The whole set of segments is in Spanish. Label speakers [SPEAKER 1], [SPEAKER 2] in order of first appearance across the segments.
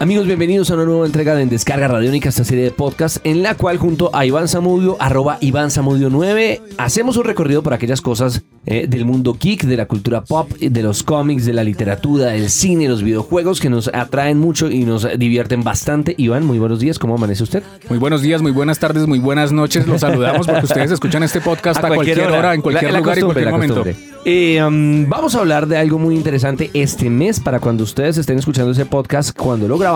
[SPEAKER 1] Amigos, bienvenidos a una nueva entrega de En Descarga Radiónica, esta serie de podcast en la cual junto a Iván Zamudio, arroba Iván Zamudio 9, hacemos un recorrido por aquellas cosas eh, del mundo geek, de la cultura pop, de los cómics, de la literatura, del cine, los videojuegos que nos atraen mucho y nos divierten bastante. Iván, muy buenos días, ¿cómo amanece usted?
[SPEAKER 2] Muy buenos días, muy buenas tardes, muy buenas noches. Los saludamos porque ustedes escuchan este podcast a, cualquier, hora, en cualquier
[SPEAKER 1] La-
[SPEAKER 2] lugar y cualquier momento.
[SPEAKER 1] Eh, um, vamos a hablar de algo muy interesante este mes para cuando ustedes estén escuchando ese podcast. Cuando lo grabamos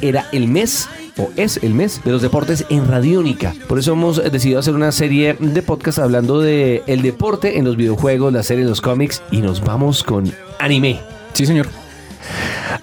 [SPEAKER 1] era el mes o es el mes de los deportes en Radiónica. Por eso hemos decidido hacer una serie de podcast hablando de el deporte en los videojuegos, las series, los cómics y nos vamos con anime.
[SPEAKER 2] Sí, señor.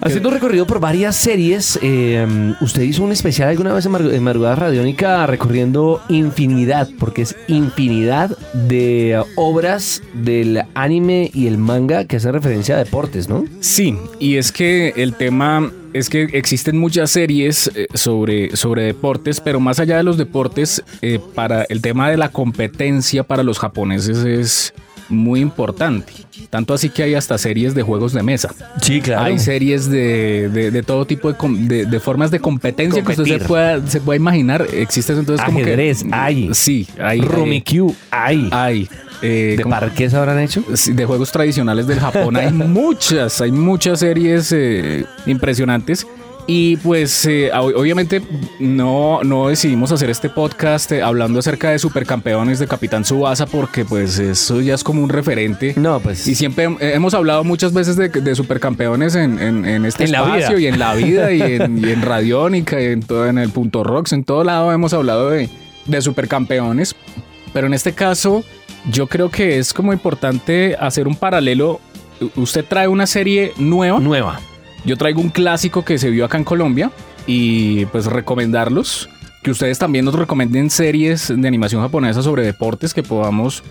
[SPEAKER 1] Haciendo un recorrido por varias series, eh, usted hizo un especial alguna vez en, Mar- en Madrugada Radiónica recorriendo infinidad, porque es infinidad de obras del anime y el manga que hacen referencia a deportes, ¿no?
[SPEAKER 2] Sí, y es que el tema es que existen muchas series eh, sobre, sobre deportes, pero más allá de los deportes, eh, para el tema de la competencia para los japoneses es muy importante. Tanto así que hay hasta series de juegos de mesa.
[SPEAKER 1] Sí, claro.
[SPEAKER 2] Hay series de, de- de todo tipo de, de- formas de competencia que usted se pueda, se pueda imaginar. Existen entonces como que...
[SPEAKER 1] Ajedrez, hay.
[SPEAKER 2] Sí, hay.
[SPEAKER 1] Rumikyu, hay.
[SPEAKER 2] Hay. Eh,
[SPEAKER 1] ¿De
[SPEAKER 2] como-
[SPEAKER 1] parques habrán hecho?
[SPEAKER 2] De juegos tradicionales del Japón hay muchas, hay muchas series eh, impresionantes. Y pues eh, ob- obviamente no, no decidimos hacer este podcast eh, hablando acerca de supercampeones de Capitán Subasa porque pues eso ya es como un referente.
[SPEAKER 1] No, pues.
[SPEAKER 2] Y siempre hem- hemos hablado muchas veces de, de supercampeones en, en- en este
[SPEAKER 1] En
[SPEAKER 2] espacio y en la vida y en, y en Radiónica y en, todo, en el punto rocks, en todo lado hemos hablado de, de supercampeones. Pero en este caso yo creo que es como importante hacer un paralelo. Usted trae una serie nueva,
[SPEAKER 1] nueva.
[SPEAKER 2] yo traigo un clásico que se vio acá en Colombia y pues recomendarlos. Que ustedes también nos recomienden series de animación japonesa sobre deportes que podamos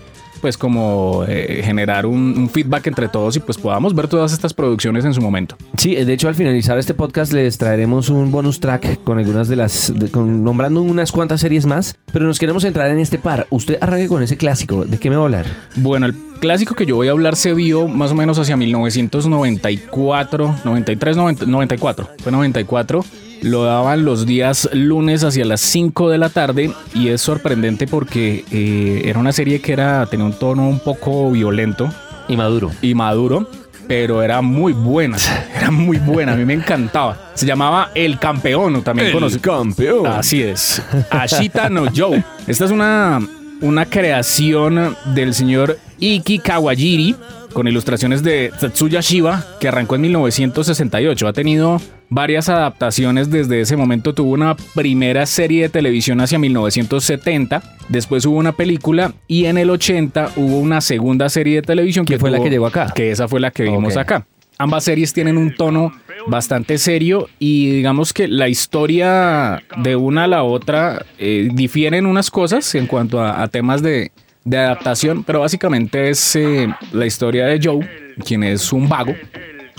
[SPEAKER 2] pues como eh, generar un, un feedback entre todos y pues podamos ver todas estas producciones en su momento.
[SPEAKER 1] Sí, de hecho al finalizar este podcast les traeremos un bonus track con algunas de las, de- con- nombrando unas cuantas series más, pero nos queremos entrar en este par. Usted arranque con ese clásico, ¿de qué me va a hablar?
[SPEAKER 2] Bueno, el clásico que yo voy a hablar se vio más o menos hacia 1994, 93, 90 94. Fue 94. Lo daban los días lunes hacia las 5 de la tarde y es sorprendente porque eh, era una serie que era, tenía un tono un poco violento
[SPEAKER 1] Y Maduro.
[SPEAKER 2] y maduro, pero era muy buena. Era muy buena, a mí me encantaba. Se llamaba El Campeón, o también conocido.
[SPEAKER 1] campeón.
[SPEAKER 2] Así es. Ashita no Joe. Esta es una, una creación del señor Iki Kawajiri con ilustraciones de Tatsuya Shiba que arrancó en 1968. Ha tenido varias adaptaciones desde ese momento. Tuvo una primera serie de televisión hacia 1970. Después hubo una película y en el 80 hubo una segunda serie de televisión
[SPEAKER 1] Que fue la que llegó acá.
[SPEAKER 2] Que esa fue la que vimos acá. Ambas series tienen un tono bastante serio y digamos que la historia de una a la otra eh, difieren unas cosas en cuanto a, a temas de, de adaptación, pero básicamente es eh, la historia de Joe, quien es un vago,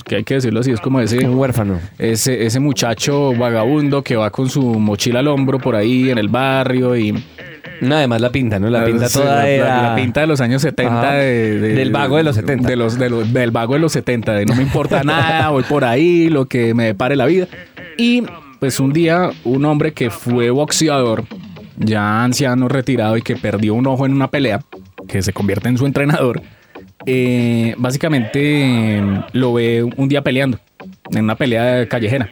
[SPEAKER 2] que hay que decirlo así, es como ese,
[SPEAKER 1] Un huérfano.
[SPEAKER 2] ese, ese muchacho vagabundo que va con su mochila al hombro por ahí en el barrio y
[SPEAKER 1] No, además la pinta, ¿no? La pinta toda
[SPEAKER 2] la,
[SPEAKER 1] era...
[SPEAKER 2] la- pinta de los años 70
[SPEAKER 1] Ajá.
[SPEAKER 2] de- de-
[SPEAKER 1] Del vago de los 70.
[SPEAKER 2] de los, de los- del vago de los 70 de no me importa nada voy por ahí lo que me depare la vida y pues un día un hombre que fue boxeador ya anciano retirado y que perdió un ojo en una pelea que se convierte en su entrenador eh, básicamente eh, lo ve un día peleando en una pelea callejera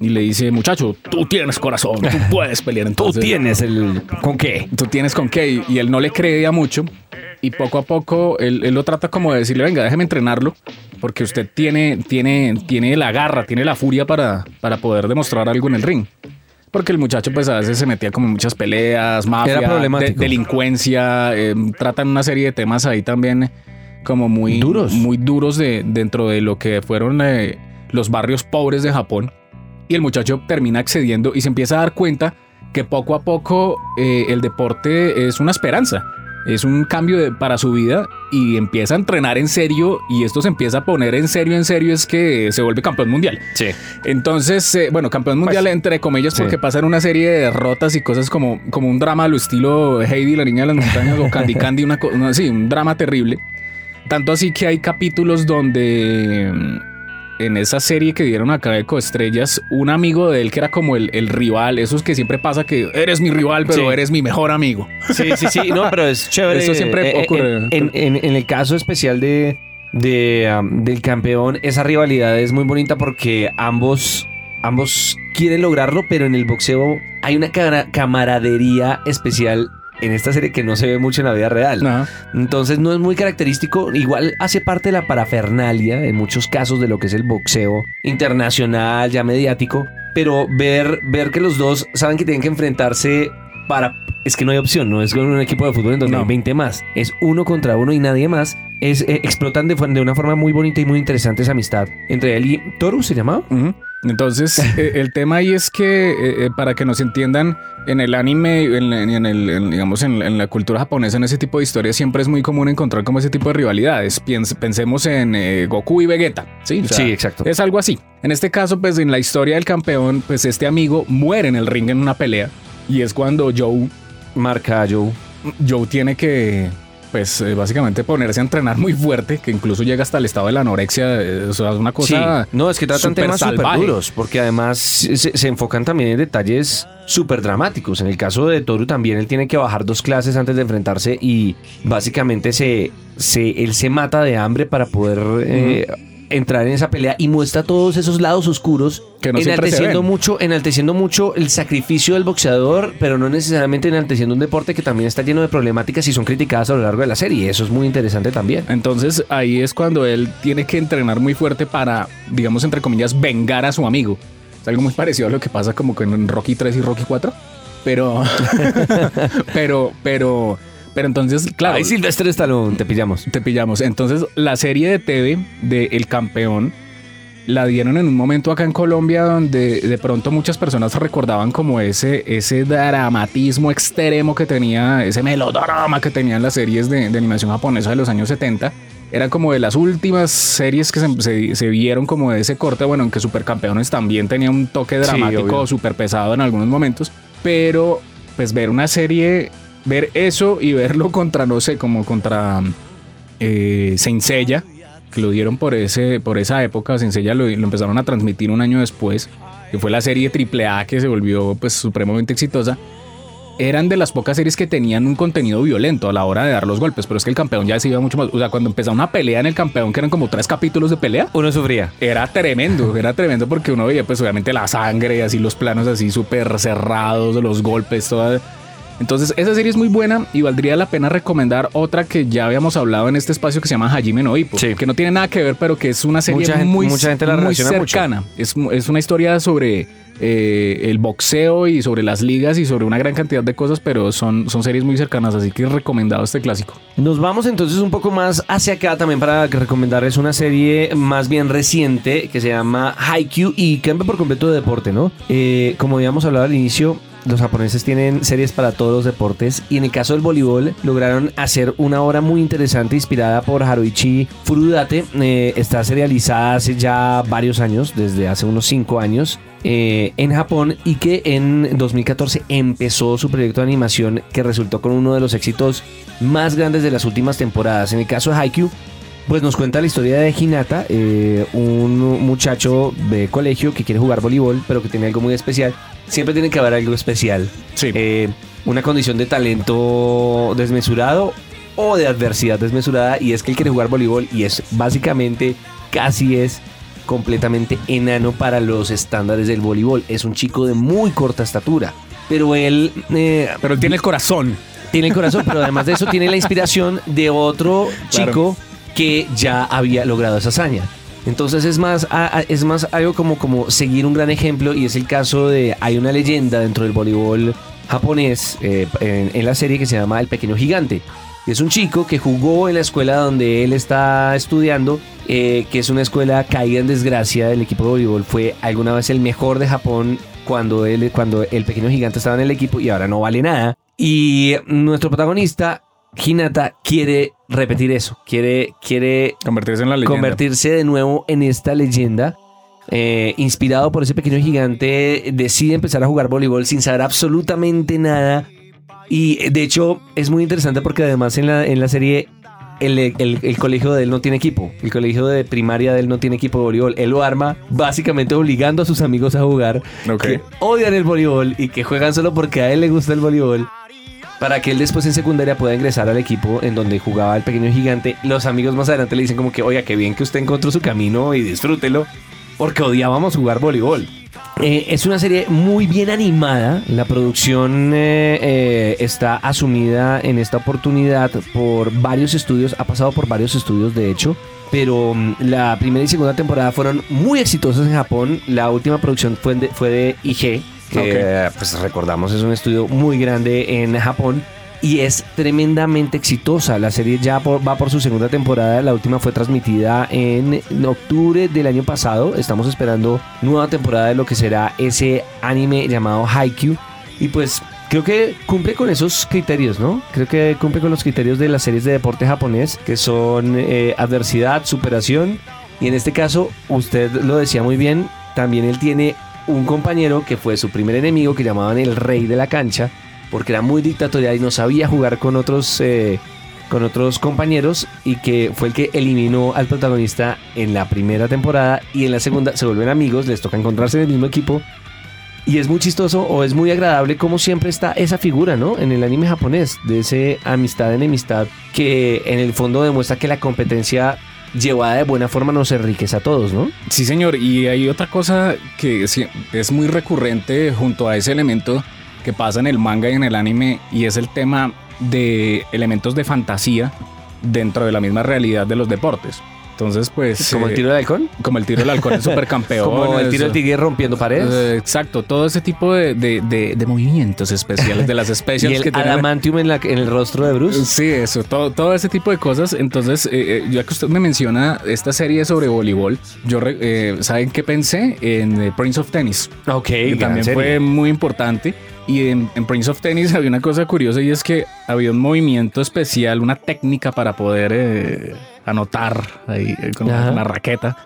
[SPEAKER 2] y le dice muchacho tú tienes corazón tú puedes pelear
[SPEAKER 1] Tú
[SPEAKER 2] entonces
[SPEAKER 1] tienes el... ¿Con qué?
[SPEAKER 2] tú tienes con qué y él no le creía mucho y poco a poco él, él lo trata como de decirle venga déjeme entrenarlo porque usted tiene tiene tiene la garra tiene la furia para para poder demostrar algo en el ring porque el muchacho pues a veces se metía como en muchas peleas mafia de- delincuencia eh, tratan una serie de temas ahí también como muy
[SPEAKER 1] Duros.
[SPEAKER 2] muy duros de, dentro de lo que fueron eh, los barrios pobres de Japón y el muchacho termina accediendo y se empieza a dar cuenta que poco a poco eh, el deporte es una esperanza. es un cambio de- para su vida y empieza a entrenar en serio y esto se empieza a poner en serio, en serio es que se vuelve campeón mundial.
[SPEAKER 1] Sí.
[SPEAKER 2] Entonces, eh, bueno, campeón mundial entre comillas
[SPEAKER 1] sí.
[SPEAKER 2] porque pasan una serie de derrotas y cosas como, como un drama a lo estilo Heidi, la niña de las montañas o Candy Candy, una, una- sí, un drama terrible. Tanto así que hay capítulos donde mm, en esa serie que dieron acá de Coestrellas, un amigo de él que era como el, el rival, esos que siempre pasa que eres mi rival, pero
[SPEAKER 1] Sí.
[SPEAKER 2] eres mi mejor amigo.
[SPEAKER 1] Sí, sí, sí, no, pero es chévere.
[SPEAKER 2] Eso siempre
[SPEAKER 1] Eh, eh,
[SPEAKER 2] ocurre.
[SPEAKER 1] En, en- en el caso especial de, de, um, del campeón, esa rivalidad es muy bonita porque ambos, ambos quieren lograrlo, pero en el boxeo hay una camaradería especial en esta serie que no se ve mucho en la vida real. Entonces no es muy característico, igual hace parte de la parafernalia en muchos casos de lo que es el boxeo internacional, ya mediático, pero ver, ver que los dos saben que tienen que enfrentarse para... Es que no hay opción, no es con un equipo de fútbol en donde
[SPEAKER 2] No.
[SPEAKER 1] hay 20 más, es uno contra uno y nadie más. Es, eh, explotan de, una forma muy bonita y muy interesante esa amistad entre él y Toru, ¿se llamaba?
[SPEAKER 2] Entonces, eh, el tema ahí es que, eh, eh, para que nos entiendan, en el anime, en, en el, en, digamos, en, en la cultura japonesa, en ese tipo de historias, siempre es muy común encontrar como ese tipo de rivalidades. Piens- pensemos en eh, Goku y Vegeta, ¿sí? O sea,
[SPEAKER 1] Sí, exacto.
[SPEAKER 2] Es algo así. En este caso, pues en la historia del campeón, pues este amigo muere en el ring en una pelea. Y es cuando Joe,
[SPEAKER 1] Marca Joe.
[SPEAKER 2] Joe tiene que, pues eh, básicamente ponerse a entrenar muy fuerte, que incluso llega hasta el estado de la anorexia. eh, O sea, es una cosa...
[SPEAKER 1] Sí, no, es que tratan temas súper duros, porque además se, se enfocan también en detalles súper dramáticos. En el caso de Toru también él tiene que bajar dos clases antes de enfrentarse y básicamente se, se, él se mata de hambre para poder eh, entrar en esa pelea y muestra todos esos lados oscuros,
[SPEAKER 2] Que no
[SPEAKER 1] enalteciendo mucho, enalteciendo mucho el sacrificio del boxeador, pero no necesariamente enalteciendo un deporte que también está lleno de problemáticas y son criticadas a lo largo de la serie. Eso es muy interesante también.
[SPEAKER 2] Entonces ahí es cuando él tiene que entrenar muy fuerte para, digamos, entre comillas, vengar a su amigo. Es algo muy parecido a lo que pasa como en Rocky 3 y Rocky 4. Pero, pero, pero, pero entonces, claro,
[SPEAKER 1] Ahí Silvestre Stallone, te pillamos.
[SPEAKER 2] te pillamos. Entonces la serie de TV de El Campeón la dieron en un momento acá en Colombia donde de pronto muchas personas recordaban como ese, ese dramatismo extremo que tenía, ese melodrama que tenían las series de, de animación japonesa de los años 70. Era como de las últimas series que se, se- se vieron como de ese corte, bueno, aunque Supercampeones también tenía un toque
[SPEAKER 1] Sí,
[SPEAKER 2] dramático, súper pesado en algunos momentos, pero pues ver una serie, ver eso y verlo contra, no sé, como contra eh, Seiya, que lo dieron por, ese, por esa época. Seiya lo, lo empezaron a transmitir un año después, que fue la serie AAA que se volvió pues supremamente exitosa. Eran de las pocas series que tenían un contenido violento a la hora de dar los golpes, pero es que el campeón ya se iba mucho más. O sea, cuando empezaba una pelea en el campeón, que eran como tres capítulos de pelea,
[SPEAKER 1] Uno sufría.
[SPEAKER 2] era tremendo, era tremendo porque uno veía pues obviamente la sangre, así los planos así súper cerrados, los golpes, toda... Entonces esa serie es muy buena y valdría la pena recomendar otra que ya habíamos hablado en este espacio que se llama Hajime no Ippo,
[SPEAKER 1] Sí.
[SPEAKER 2] que no tiene nada que ver pero que es una serie
[SPEAKER 1] Mucha gente-
[SPEAKER 2] muy,
[SPEAKER 1] mucha gente la
[SPEAKER 2] muy
[SPEAKER 1] mucho.
[SPEAKER 2] cercana. Es, es una historia sobre eh, el boxeo y sobre las ligas y sobre una gran cantidad de cosas, pero son, son series muy cercanas, así que recomendado este clásico.
[SPEAKER 1] Nos vamos entonces un poco más hacia acá también para recomendarles una serie más bien reciente que se llama Haikyuu y cambia por completo de deporte, ¿no? Eh, como habíamos hablado al inicio, los japoneses tienen series para todos los deportes y en el caso del voleibol lograron hacer una obra muy interesante inspirada por Haruichi Furudate. Eh, está serializada hace ya varios años, desde hace unos 5 años. eh, en Japón y que en 2014 empezó su proyecto de animación que resultó con uno de los éxitos más grandes de las últimas temporadas. En el caso de Haikyuu, pues nos cuenta la historia de Hinata, eh, un muchacho de colegio que quiere jugar voleibol, pero que tiene algo muy especial. Siempre tiene que haber algo especial.
[SPEAKER 2] Sí.
[SPEAKER 1] Eh, una condición de talento desmesurado o de adversidad desmesurada y es que él quiere jugar voleibol y es básicamente casi es completamente enano para los estándares del voleibol. Es un chico de muy corta estatura, pero él eh,
[SPEAKER 2] pero él tiene el corazón.
[SPEAKER 1] tiene el corazón, pero además de eso tiene la inspiración de otro
[SPEAKER 2] Claro.
[SPEAKER 1] chico que ya había logrado esa hazaña. Entonces es más, es más algo como, como seguir un gran ejemplo y es el caso de, hay una leyenda dentro del voleibol japonés eh, en, en la serie que se llama El Pequeño Gigante. Es un chico que jugó en la escuela donde él está estudiando, eh, que es una escuela caída en desgracia. El equipo de voleibol fue alguna vez el mejor de Japón cuando, él, cuando el pequeño gigante estaba en el equipo y ahora no vale nada. Y nuestro protagonista Hinata quiere repetir eso, quiere, quiere
[SPEAKER 2] Convertirse en la leyenda.
[SPEAKER 1] convertirse de nuevo en esta leyenda. Eh, inspirado por ese pequeño gigante, decide empezar a jugar voleibol sin saber absolutamente nada. Y de hecho es muy interesante porque además en la, en la serie el, el- el colegio de él no tiene equipo. El colegio de primaria de él no tiene equipo de voleibol. Él lo arma básicamente obligando a sus amigos a jugar
[SPEAKER 2] Ok.
[SPEAKER 1] que odian el voleibol y que juegan solo porque a él le gusta el voleibol. Para que él después en secundaria pueda ingresar al equipo en donde jugaba el pequeño gigante. Los amigos más adelante le dicen como que, oiga, qué bien que usted encontró su camino y disfrútelo. Porque odiábamos jugar voleibol. Eh, es una serie muy bien animada. La producción eh, eh, está asumida en esta oportunidad por varios estudios. Ha pasado por varios estudios, de hecho. Pero mm, la primera y segunda temporada fueron muy exitosas en Japón. La última producción fue de, fue de IG, que pues recordamos es un estudio muy grande en Japón. Y es tremendamente exitosa. La serie ya por- va por su segunda temporada. La última fue transmitida en octubre del año pasado. Estamos esperando nueva temporada de lo que será ese anime llamado Haikyuu. Y pues creo que cumple con esos criterios, ¿no? Creo que cumple con los criterios de las series de deporte japonés, que son eh, adversidad, superación. Y en este caso, usted lo decía muy bien, también él tiene un compañero que fue su primer enemigo, que llamaban el rey de la cancha, porque era muy dictatorial y no sabía jugar con otros, eh, con otros compañeros, y que fue el que eliminó al protagonista en la primera temporada y en la segunda se vuelven amigos, les toca encontrarse en el mismo equipo. Y es muy chistoso o es muy agradable como siempre está esa figura, ¿no? En el anime japonés, de ese amistad enemistad que en el fondo demuestra que la competencia llevada de buena forma nos enriquece a todos, ¿no?
[SPEAKER 2] Sí, señor. Y hay otra cosa que es muy recurrente junto a ese elemento que pasa en el manga y en el anime y es el tema de elementos de fantasía dentro de la misma realidad de los deportes. Entonces, pues...
[SPEAKER 1] Como el
[SPEAKER 2] eh,
[SPEAKER 1] tiro del halcón.
[SPEAKER 2] como el tiro del halcón, el supercampeón.
[SPEAKER 1] Como el tiro del tigre rompiendo paredes.
[SPEAKER 2] Eh, Exacto, todo ese tipo de, de- de- de movimientos especiales, de las
[SPEAKER 1] y
[SPEAKER 2] specials
[SPEAKER 1] el
[SPEAKER 2] que tienen.
[SPEAKER 1] adamantium en, la- en el rostro de Bruce.
[SPEAKER 2] Sí, eso, todo, todo ese tipo de cosas. Entonces, eh, eh, ya que usted me menciona esta serie sobre voleibol, yo, re- eh, ¿saben qué pensé? En eh, Prince of Tennis,
[SPEAKER 1] Ok,
[SPEAKER 2] que también
[SPEAKER 1] serie.
[SPEAKER 2] fue muy importante. Y en, en Prince of Tennis había una cosa curiosa y es que había un movimiento especial, una técnica para poder eh, anotar ahí eh, con
[SPEAKER 1] Ajá.
[SPEAKER 2] una raqueta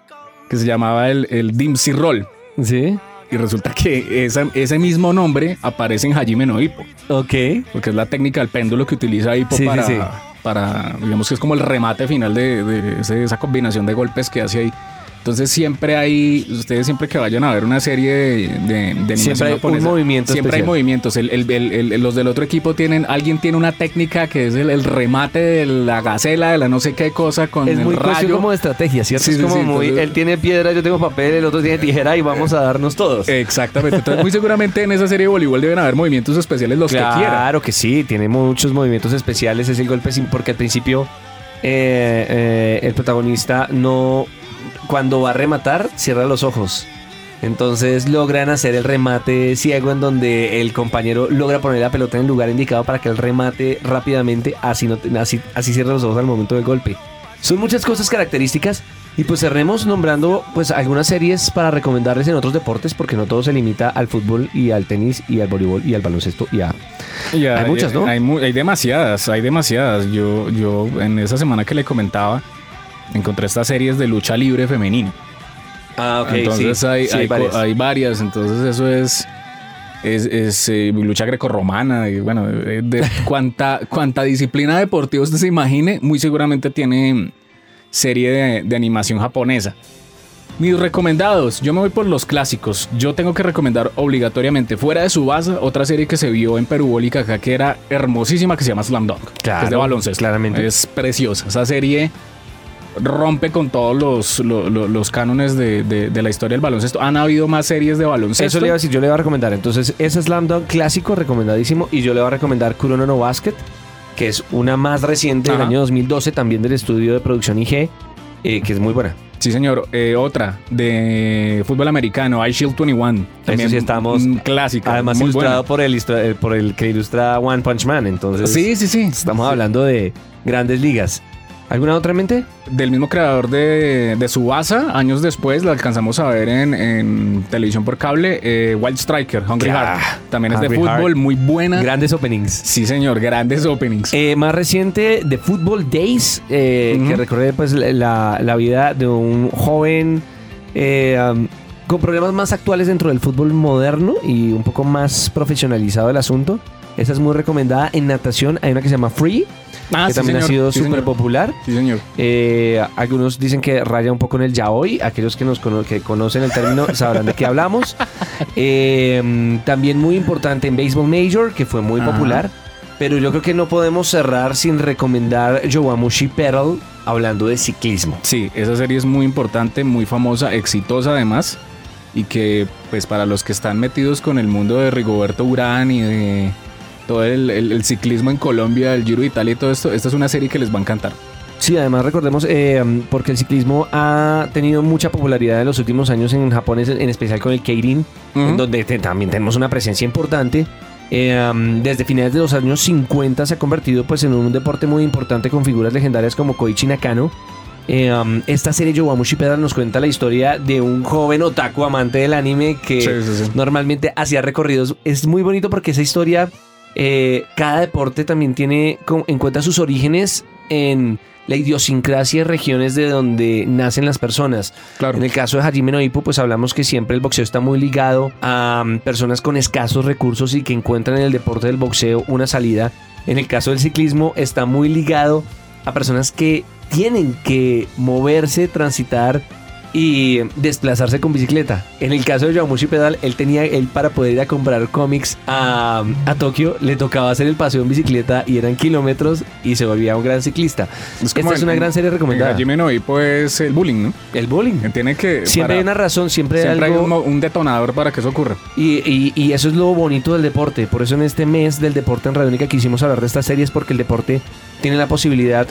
[SPEAKER 2] que se llamaba el, el Dimsy Roll.
[SPEAKER 1] Sí.
[SPEAKER 2] Y resulta que esa- ese mismo nombre aparece en Hajime no Ippo,
[SPEAKER 1] Ok.
[SPEAKER 2] porque es la técnica del péndulo que utiliza Ippo
[SPEAKER 1] Sí, sí,
[SPEAKER 2] para,
[SPEAKER 1] sí.
[SPEAKER 2] para, digamos que es como el remate final de, de ese- esa combinación de golpes que hace ahí. Entonces siempre hay, ustedes siempre que vayan a ver una serie de, de, de
[SPEAKER 1] Siempre hay un
[SPEAKER 2] japonesa,
[SPEAKER 1] movimiento
[SPEAKER 2] Siempre hay movimientos. El- el- el- el- los del otro equipo tienen, alguien tiene una técnica que es el, el remate de la gacela, de la no sé qué cosa con
[SPEAKER 1] Es
[SPEAKER 2] el
[SPEAKER 1] muy
[SPEAKER 2] rayo.
[SPEAKER 1] como de estrategia, ¿cierto?
[SPEAKER 2] Sí,
[SPEAKER 1] es
[SPEAKER 2] sí,
[SPEAKER 1] como
[SPEAKER 2] sí,
[SPEAKER 1] muy.
[SPEAKER 2] entonces-
[SPEAKER 1] él tiene piedra, yo tengo papel, el otro tiene tijera y vamos a darnos todos.
[SPEAKER 2] Exactamente. Entonces muy seguramente en esa serie de voleibol deben haber movimientos especiales los que quieran.
[SPEAKER 1] Claro que sí, tiene muchos movimientos especiales. Es el golpe sin, porque al principio eh, eh, el protagonista no. Cuando va a rematar, cierra los ojos. Entonces logran hacer el remate ciego en donde el compañero logra poner la pelota en el lugar indicado para que él remate rápidamente, así, no, así, así cierra los ojos al momento del golpe. Son muchas cosas características y pues cerremos nombrando pues algunas series para recomendarles en otros deportes porque no todo se limita al fútbol y al tenis y al voleibol y al baloncesto y a
[SPEAKER 2] Ya,
[SPEAKER 1] Hay muchas, ¿no?
[SPEAKER 2] Hay, hay demasiadas, hay demasiadas. Yo, yo en esa semana que le comentaba, encontré estas series de lucha libre femenina.
[SPEAKER 1] Ah,
[SPEAKER 2] entonces hay, hay,
[SPEAKER 1] varias.
[SPEAKER 2] hay varias. Entonces eso es, es, es, eh, lucha grecorromana. Y bueno, de, de cuanta, cuanta disciplina deportiva usted se imagine, muy seguramente tiene serie de, de animación japonesa. Mis recomendados, yo me voy por los clásicos. Yo tengo que recomendar obligatoriamente, fuera de su base, otra serie que se vio en Perubólica acá que era hermosísima, que se llama Slam Dunk. que es de
[SPEAKER 1] Claro,
[SPEAKER 2] baloncesto.
[SPEAKER 1] claramente.
[SPEAKER 2] Es preciosa. Esa serie rompe con todos los, lo- lo- los cánones de, de- de la historia del baloncesto. Han habido más series de baloncesto.
[SPEAKER 1] Eso le iba a decir, yo le voy a recomendar. Entonces, ese Slam Dunk clásico, recomendadísimo. Y yo le voy a recomendar Kurono no Basket, que es una más reciente del año 2012, también del estudio de producción IG, eh, que es muy buena.
[SPEAKER 2] Sí, señor. Eh, otra de fútbol americano, I Shield 21.
[SPEAKER 1] sí estamos-
[SPEAKER 2] Clásica.
[SPEAKER 1] Además, ilustrado
[SPEAKER 2] buena.
[SPEAKER 1] por el, eh, por el que ilustra One Punch Man. Entonces,
[SPEAKER 2] Sí, sí, sí.
[SPEAKER 1] estamos hablando de grandes ligas. ¿Alguna otra en mente?
[SPEAKER 2] Del mismo creador de, de Subasa, años después la alcanzamos a ver en, en televisión por cable, eh, Wild Striker, Hungry. Heart. También es de fútbol,
[SPEAKER 1] Heart.
[SPEAKER 2] muy buena.
[SPEAKER 1] Grandes openings.
[SPEAKER 2] sí, señor, grandes openings.
[SPEAKER 1] Eh, más reciente, The Football Days, eh, que recorre pues, la, la vida de un joven eh, um, con problemas más actuales dentro del fútbol moderno y un poco más profesionalizado el asunto. Esa es muy recomendada. En natación hay una que se llama Free,
[SPEAKER 2] Ah,
[SPEAKER 1] que
[SPEAKER 2] sí,
[SPEAKER 1] también ha sido súper popular.
[SPEAKER 2] Sí, señor.
[SPEAKER 1] Eh, algunos dicen que raya un poco en el yaoi. Aquellos que nos cono- que conocen el término sabrán de qué hablamos. Eh, también muy importante en Baseball Major, que fue muy
[SPEAKER 2] Ajá.
[SPEAKER 1] popular. Pero yo creo que no podemos cerrar sin recomendar Yowamushi Pedal hablando de ciclismo.
[SPEAKER 2] Sí, esa serie es muy importante, muy famosa, exitosa además. Y que, pues, para los que están metidos con el mundo de Rigoberto Urán y de todo el, el- el ciclismo en Colombia, el Giro de Italia y todo esto, esta es una serie que les va a encantar.
[SPEAKER 1] Sí, además recordemos, eh, porque el ciclismo ha tenido mucha popularidad en los últimos años en Japón, en especial con el Keirin, en
[SPEAKER 2] Ujú.
[SPEAKER 1] donde te- también tenemos una presencia importante. Eh, um, desde finales de los años 50 se ha convertido pues, en un deporte muy importante con figuras legendarias como Koichi Nakano. Eh, um, esta serie Yowamushi Pedal nos cuenta la historia de un joven otaku amante del anime que
[SPEAKER 2] Sí, sí, sí.
[SPEAKER 1] normalmente hacía recorridos. Es muy bonito porque esa historia, eh, cada deporte también tiene en cuenta sus orígenes en la idiosincrasia de regiones de donde nacen las personas.
[SPEAKER 2] Claro.
[SPEAKER 1] En el caso de Hajime no Ippo, pues hablamos que siempre el boxeo está muy ligado a mm, personas con escasos recursos y que encuentran en el deporte del boxeo una salida. En el caso del ciclismo está muy ligado a personas que tienen que moverse, transitar y desplazarse con bicicleta. En el caso de Yowamushi Pedal, él tenía, él para poder ir a comprar cómics a, a Tokio, le tocaba hacer el paseo en bicicleta y eran kilómetros y se volvía un gran ciclista. Esta es una gran serie recomendada.
[SPEAKER 2] En Hajime no Ippo es el bullying, ¿no?
[SPEAKER 1] El bowling.
[SPEAKER 2] Tiene que...
[SPEAKER 1] Siempre hay una razón, siempre,
[SPEAKER 2] siempre
[SPEAKER 1] hay
[SPEAKER 2] hay
[SPEAKER 1] algo.
[SPEAKER 2] un detonador para que eso ocurra.
[SPEAKER 1] Y, y- y eso es lo bonito del deporte. Por eso en este mes del deporte en Radiónica quisimos hablar de estas series porque el deporte tiene la posibilidad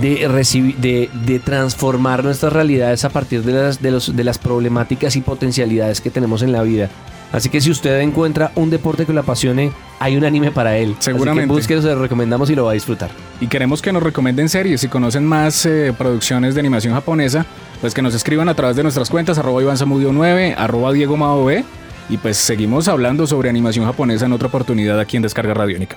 [SPEAKER 1] de, recibir, de, de transformar nuestras realidades a partir de las, de, los, de las problemáticas y potencialidades que tenemos en la vida. Así que si usted encuentra un deporte que lo apasione, hay un anime para él.
[SPEAKER 2] Seguramente.
[SPEAKER 1] Así que búsquelo, se lo recomendamos y lo va a disfrutar.
[SPEAKER 2] Y queremos que nos recomienden series. Si conocen más eh, producciones de animación japonesa, pues que nos escriban a través de nuestras cuentas, arroba Iván Zamudio 9, arroba Diego Mao B. Y pues seguimos hablando sobre animación japonesa en otra oportunidad aquí en Descarga Radiónica.